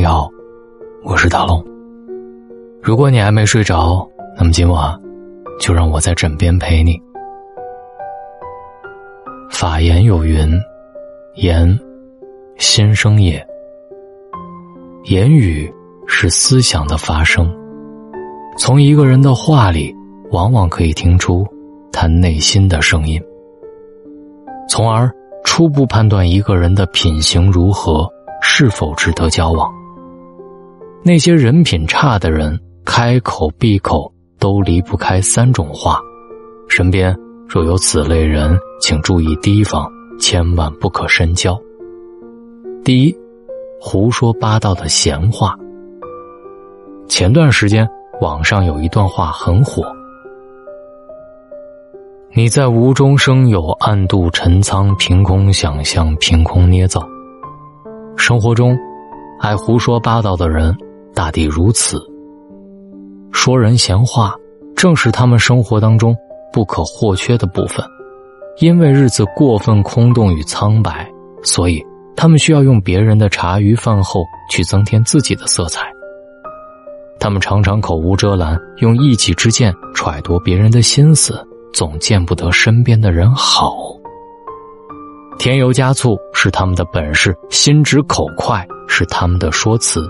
你好，我是大龙。如果你还没睡着，那么今晚就让我在枕边陪你。法言有云：“言，心声也。”言语是思想的发声，从一个人的话里，往往可以听出他内心的声音，从而初步判断一个人的品行如何，是否值得交往。那些人品差的人，开口闭口都离不开三种话，身边若有此类人，请注意提防，千万不可深交。第一。胡说八道的闲话。前段时间网上有一段话很火：“你在无中生有，暗度陈仓，凭空想象，凭空捏造。生活中，爱胡说八道的人大抵如此。说人闲话，正是他们生活当中不可或缺的部分。因为日子过分空洞与苍白，所以。”他们需要用别人的茶余饭后去增添自己的色彩。他们常常口无遮拦，用一己之见揣度别人的心思，总见不得身边的人好。添油加醋是他们的本事，心直口快是他们的说辞。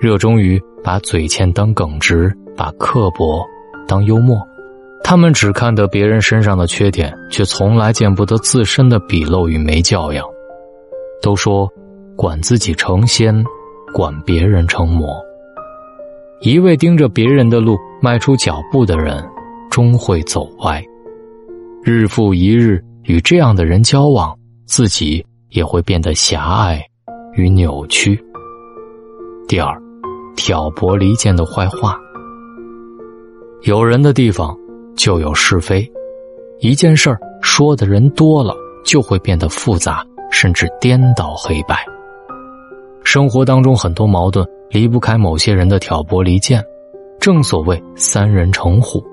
热衷于把嘴欠当耿直，把刻薄当幽默。他们只看得别人身上的缺点，却从来见不得自身的鄙陋与没教养。都说，管自己成仙，管别人成魔。一味盯着别人的路迈出脚步的人，终会走歪。日复一日与这样的人交往，自己也会变得狭隘与扭曲。第二，挑拨离间的坏话。有人的地方就有是非，一件事儿说的人多了，就会变得复杂。甚至颠倒黑白。生活当中很多矛盾离不开某些人的挑拨离间，正所谓三人成虎。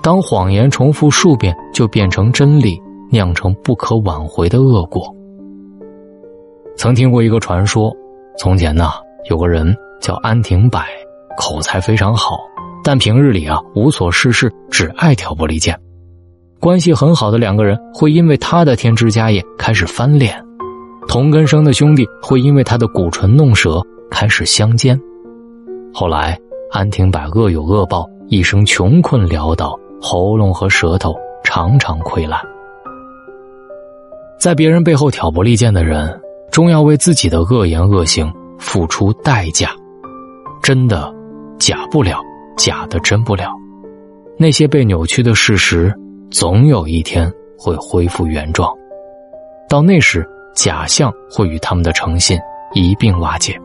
当谎言重复数遍就变成真理，酿成不可挽回的恶果。曾听过一个传说：从前呢，有个人叫安廷柏，口才非常好，但平日里啊无所事事，只爱挑拨离间。关系很好的两个人会因为他的添枝加叶开始翻脸，同根生的兄弟会因为他的鼓唇弄舌开始相奸。后来安廷柏恶有恶报，一生穷困潦倒，喉咙和舌头常常溃烂。在别人背后挑拨离间的人，终要为自己的恶言恶行付出代价。真的假不了，假的真不了。那些被扭曲的事实。总有一天会恢复原状，到那时，假象会与他们的诚信一并瓦解。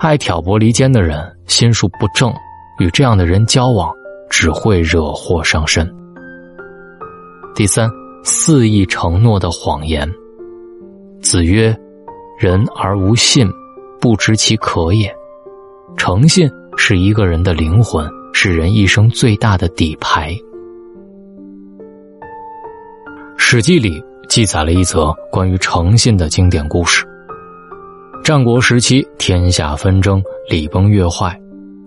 爱挑拨离间的人心术不正，与这样的人交往只会惹祸上身。第三，肆意承诺的谎言。子曰：“人而无信，不知其可也。”诚信是一个人的灵魂，是人一生最大的底牌。《史记》里记载了一则关于诚信的经典故事。战国时期，天下纷争，礼崩乐坏，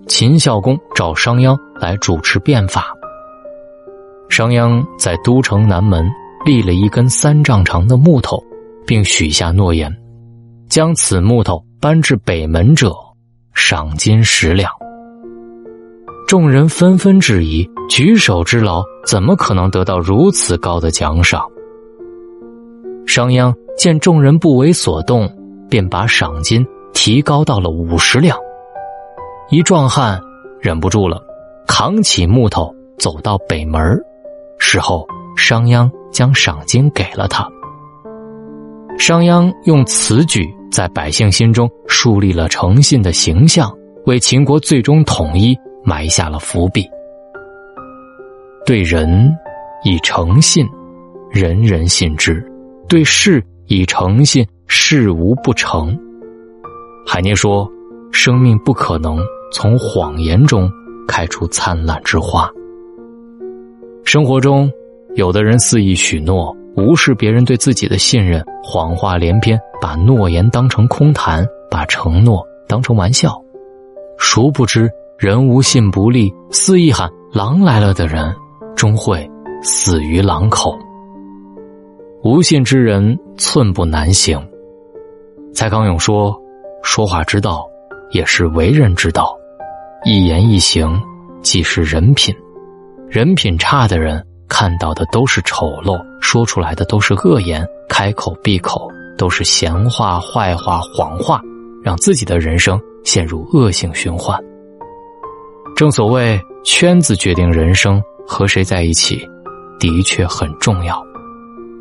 秦孝公召商鞅来主持变法。商鞅在都城南门立了一根三丈长的木头，并许下诺言：将此木头搬至北门者，赏金十两。众人纷纷质疑：举手之劳，怎么可能得到如此高的奖赏？商鞅见众人不为所动，便把赏金提高到了五十两。一壮汉忍不住了，扛起木头走到北门事后，商鞅将赏金给了他。商鞅用此举在百姓心中树立了诚信的形象，为秦国最终统一埋下了伏笔。对人以诚信，人人信之。对事以诚信，事无不成。海涅说：“生命不可能从谎言中开出灿烂之花。”生活中，有的人肆意许诺，无视别人对自己的信任，谎话连篇，把诺言当成空谈，把承诺当成玩笑，殊不知人无信不立，肆意喊“狼来了”的人，终会死于狼口。无信之人，寸步难行。蔡康永说：“说话之道，也是为人之道。一言一行，即是人品。人品差的人，看到的都是丑陋，说出来的都是恶言，开口闭口都是闲话、坏话、谎话，让自己的人生陷入恶性循环。正所谓，圈子决定人生，和谁在一起，的确很重要。”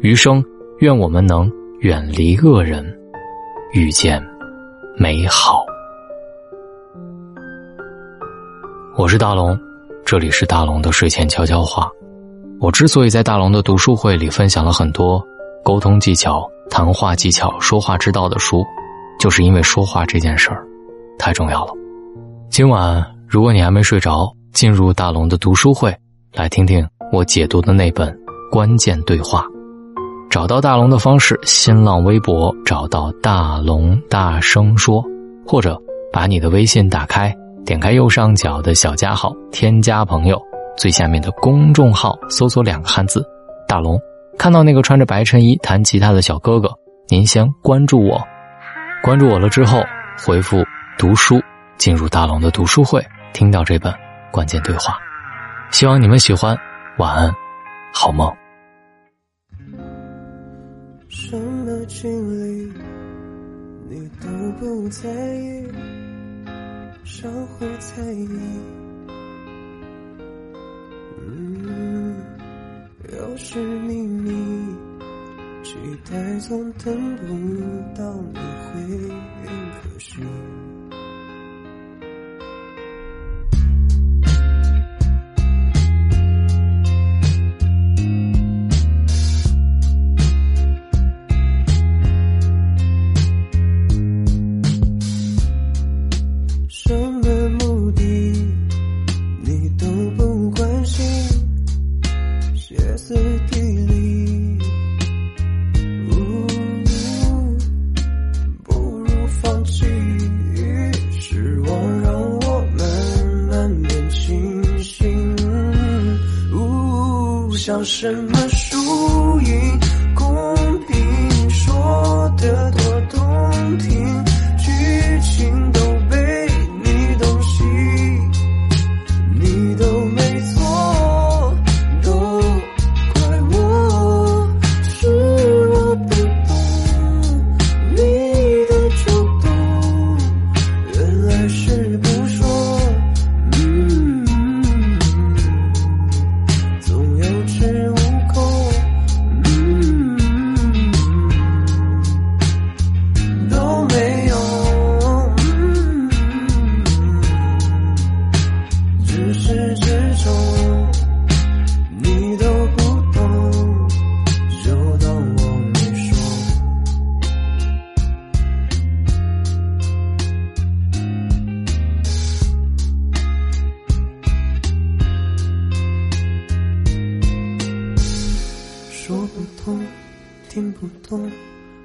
余生，愿我们能远离恶人，遇见美好。我是大龙，这里是大龙的睡前悄悄话。我之所以在大龙的读书会里分享了很多沟通技巧、谈话技巧、说话之道的书，就是因为说话这件事儿太重要了。今晚，如果你还没睡着，进入大龙的读书会，来听听我解读的那本关键对话。找到大龙的方式：新浪微博找到大龙，大声说，或者把你的微信打开，点开右上角的小加号，添加朋友，最下面的公众号搜索两个汉字“大龙”，看到那个穿着白衬衣弹吉他的小哥哥，您先关注我，关注我了之后回复“读书”，进入大龙的读书会，听到这本关键对话，希望你们喜欢，晚安，好梦。什么距离你都不在意，相互在意。都是秘密，期待总等不到你回应，可惜。像什么输赢，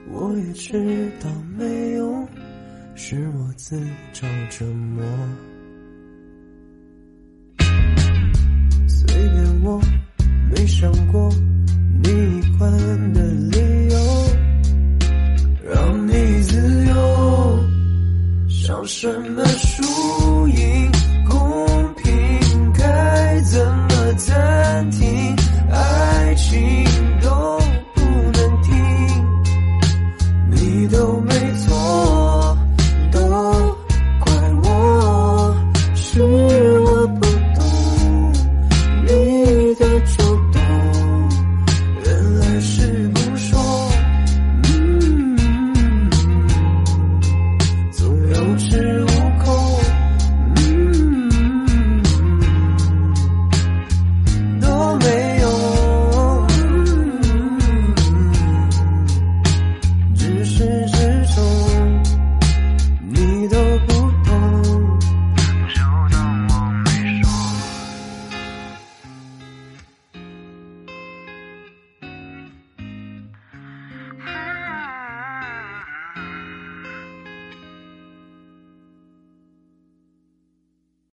我也知道没用，是我自找折磨。随便我，没想过